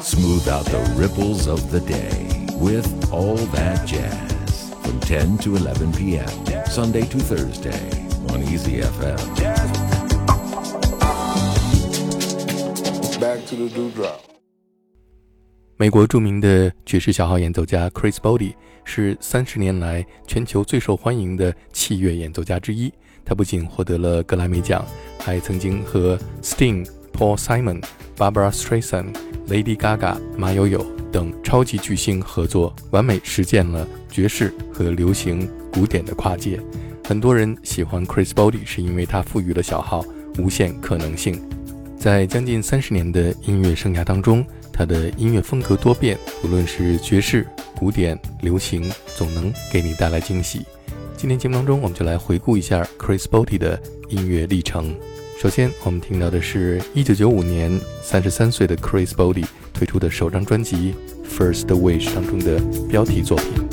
Smooth out the ripples of the day with All That Jazz from 10 to 11 p.m. Sunday to Thursday on Easy FM. Back to the dewdrop. 美国着名的爵士小号演奏家 Chris Body 是三十年来全球最受欢迎的器乐演奏家之一。他不仅获得了格莱美奖，还曾经和 Sting、 Paul Simon、Barbara Streisand、Lady Gaga、马友友等超级巨星合作，完美实现了爵士和流行、古典的跨界。很多人喜欢 Chris Body 是因为他赋予了小号无限可能性。在将近三十年的音乐生涯当中，他的音乐风格多变，无论是爵士、古典、流行，总能给你带来惊喜。今天节目当中，我们就来回顾一下 Chris Botti 的音乐历程。首先，我们听到的是1995年33岁的 Chris Body 推出的首张专辑《First Wish》当中的标题作品。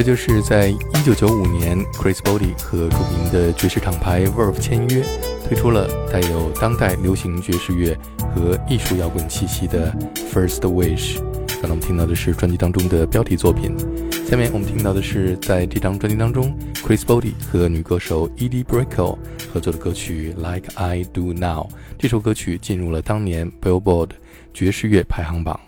这就是在1995年，Chris Body 和著名的爵士厂牌 Verve 签约，推出了带有当代流行爵士乐和艺术摇滚气息的 First Wish。刚才我们听到的是专辑当中的标题作品。下面我们听到的是在这张专辑当中，Chris Body 和女歌手 Edie Brickell 合作的歌曲《Like I Do Now》。这首歌曲进入了当年 Billboard 爵士乐排行榜。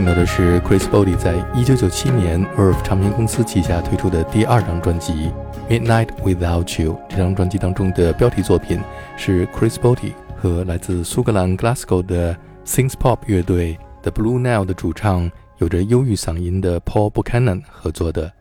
听到的是 Chris Body 在一九九七年 Verve 唱片公司旗下推出的第二张专辑《Midnight Without You》。这张专辑当中的标题作品是 Chris Body 和来自苏格兰 Glasgow 的 s i n g s Pop 乐队 The Blue Nile 的主唱，有着忧郁嗓音的 Paul Buchanan 合作的。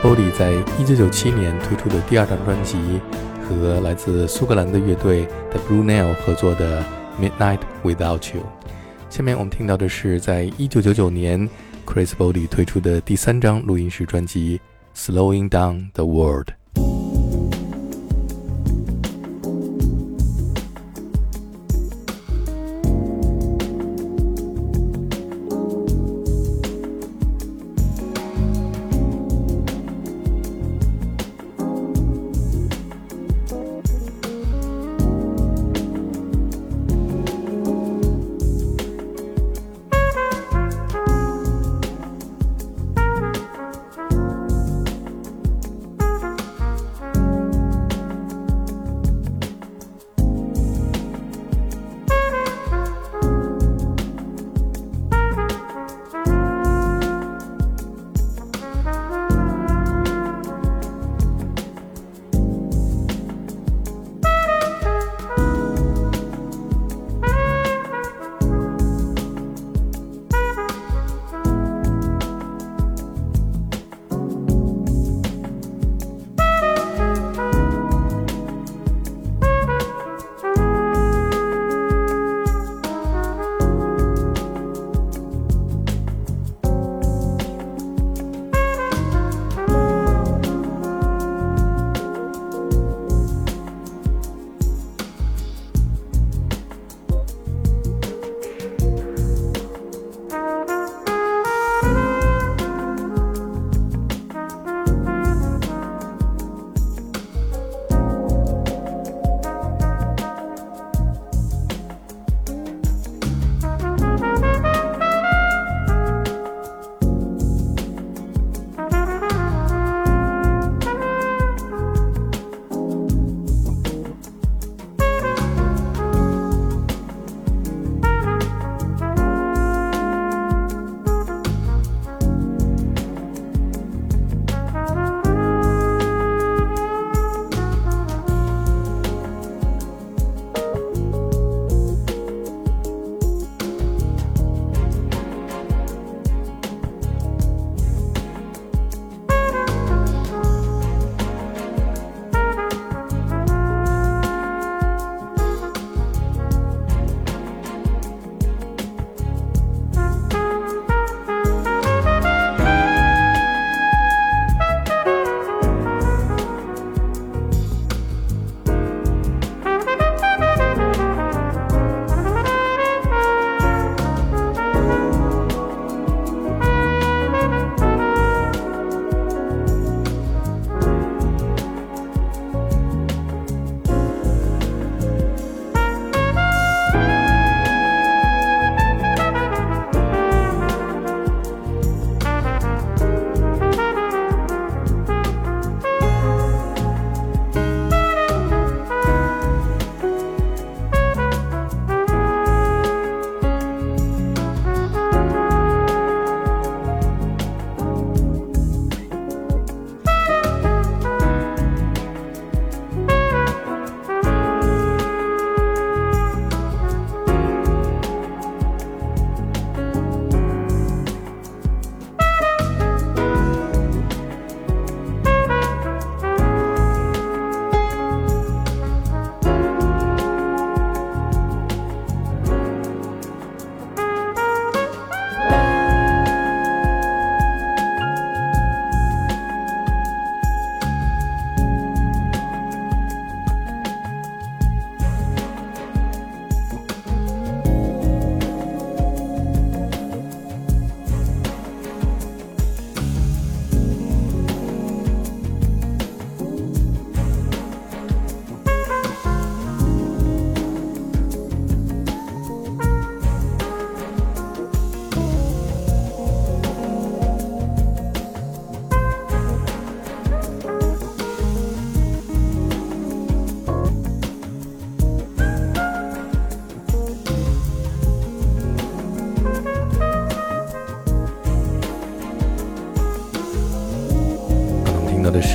Body 在一九九七年推出的第二张专辑，和来自苏格兰的乐队 The Blue Nail 合作的《Midnight Without You》。下面我们听到的是在一九九九年 Chris Body 推出的第三张录音室专辑《Slowing Down the World》。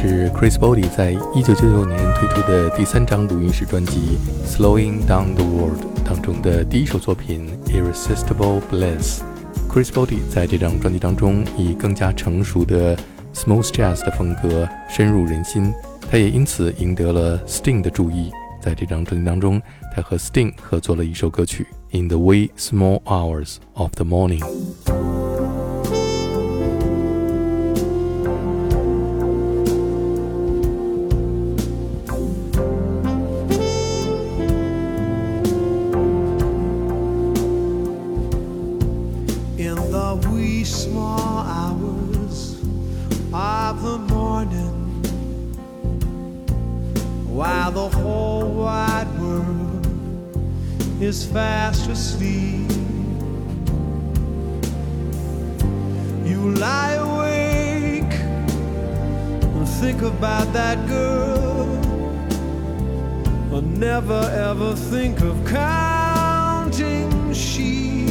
是 Chris Body 在一九九九年推出的第三张录音室专辑《Slowing Down the World》当中的第一首作品《Irresistible Bliss》。Chris Body 在这张专辑当中以更加成熟的 smooth jazz 的风格深入人心，他也因此赢得了 Sting 的注意。在这张专辑当中，他和 Sting 合作了一首歌曲《In the Wee Small Hours of the Morning》。Is fast asleep. You lie awake and think about that girl, or never ever think of counting sheep.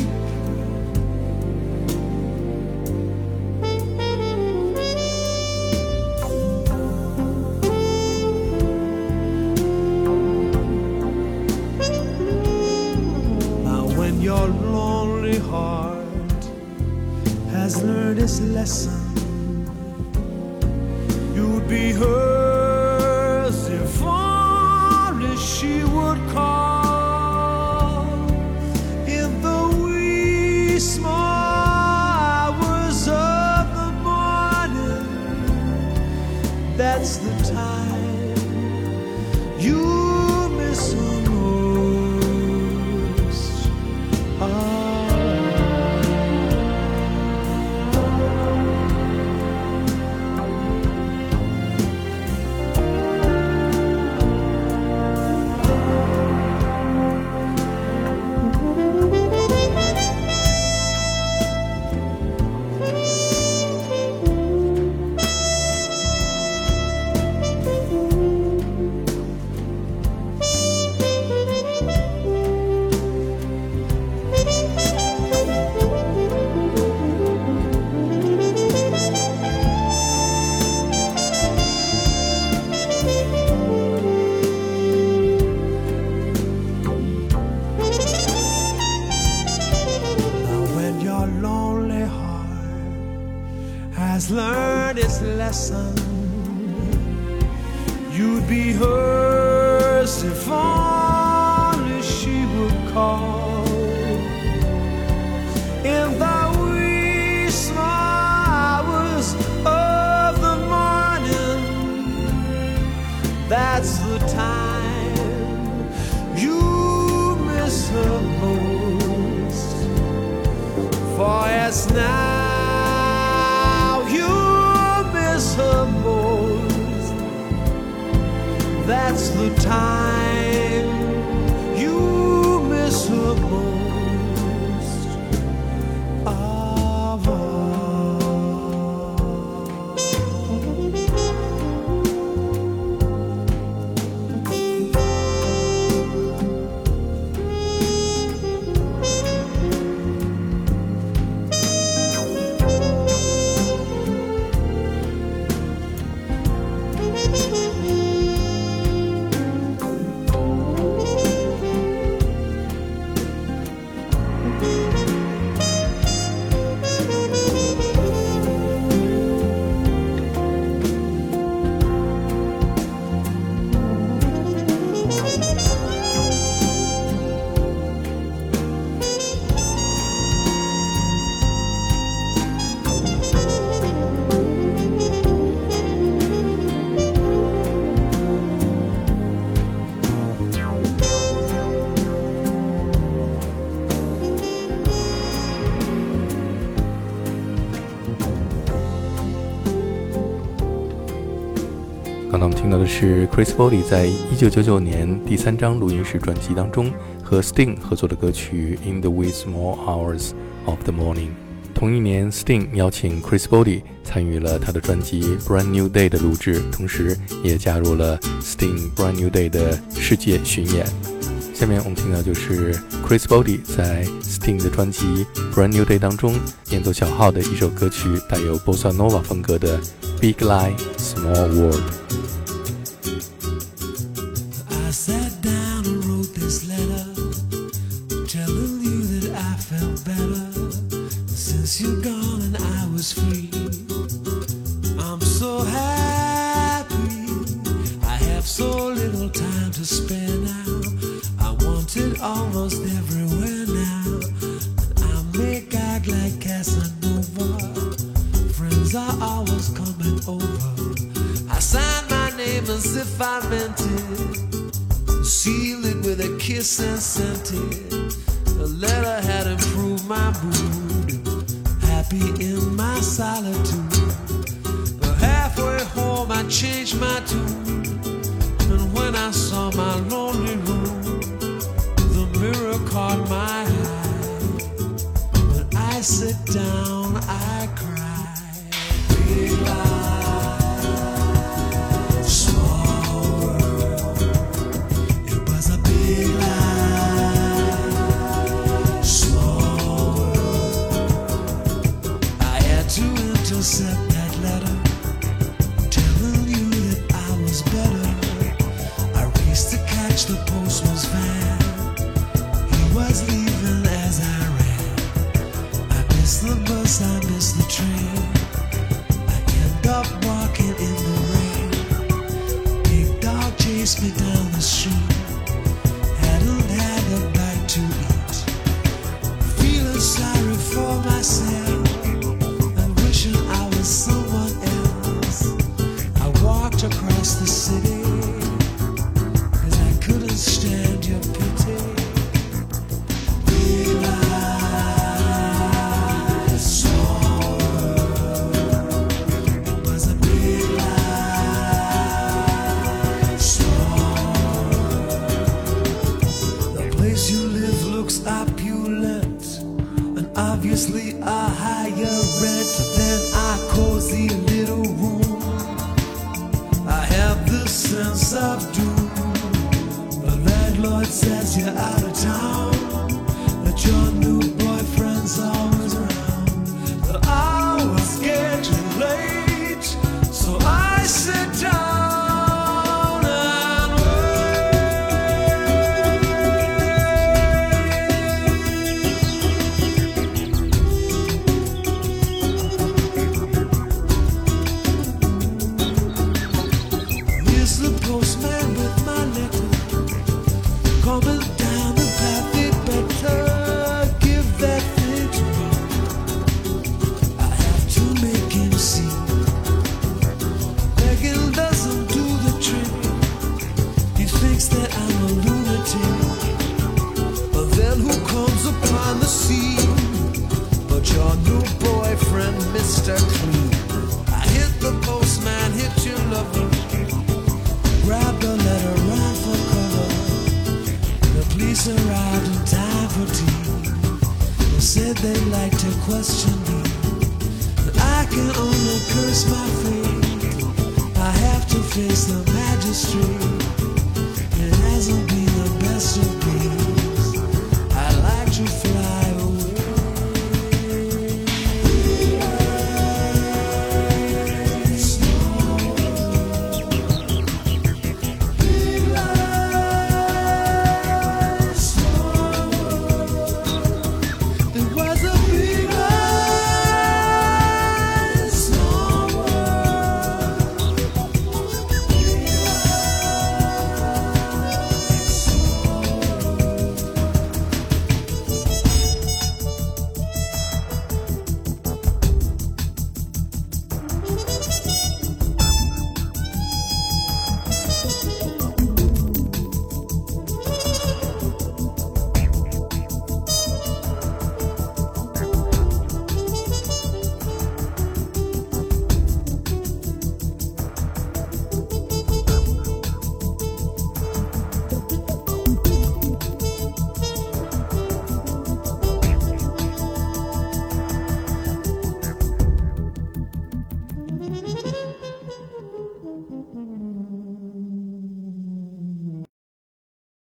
Lesson, lesson. You'd be hers if only she would call. In the wee small hours of the morning, that's the time you miss her most. For it's now. The time 刚才我们听到的是 Chris Body 在一九九九年第三张录音室专辑当中和 Sting 合作的歌曲《In the Wee Small Hours of the Morning》。同一年，Sting 邀请 Chris Body 参与了他的专辑《Brand New Day》的录制，同时也加入了 Sting《Brand New Day》的世界巡演。下面我们听到就是 Chris Body 在 Sting 的专辑《Brand New Day》当中演奏小号的一首歌曲，带有 Bossa Nova 风格的《Big Lie Small World》。Casanova. Friends are always coming over. I signed my name as if I meant it. Sealed it with a kiss and sent it. The letter had improved my mood. Happy in my solitude. But halfway home, I changed my tune. And when I saw my lonely room, the mirror caught my eye down. higher rent than our cozy little room. I have the sense of doom. The landlord says you're out of town. I'm a lunatic. Who comes upon the scene? But your new boyfriend, Mr. Clean. I hit the postman, hit your lover. Grabbed a letter, ran for cover. The police arrived in time for tea. They said they to question me. But I can only curse my fate. I have to face the magistrate.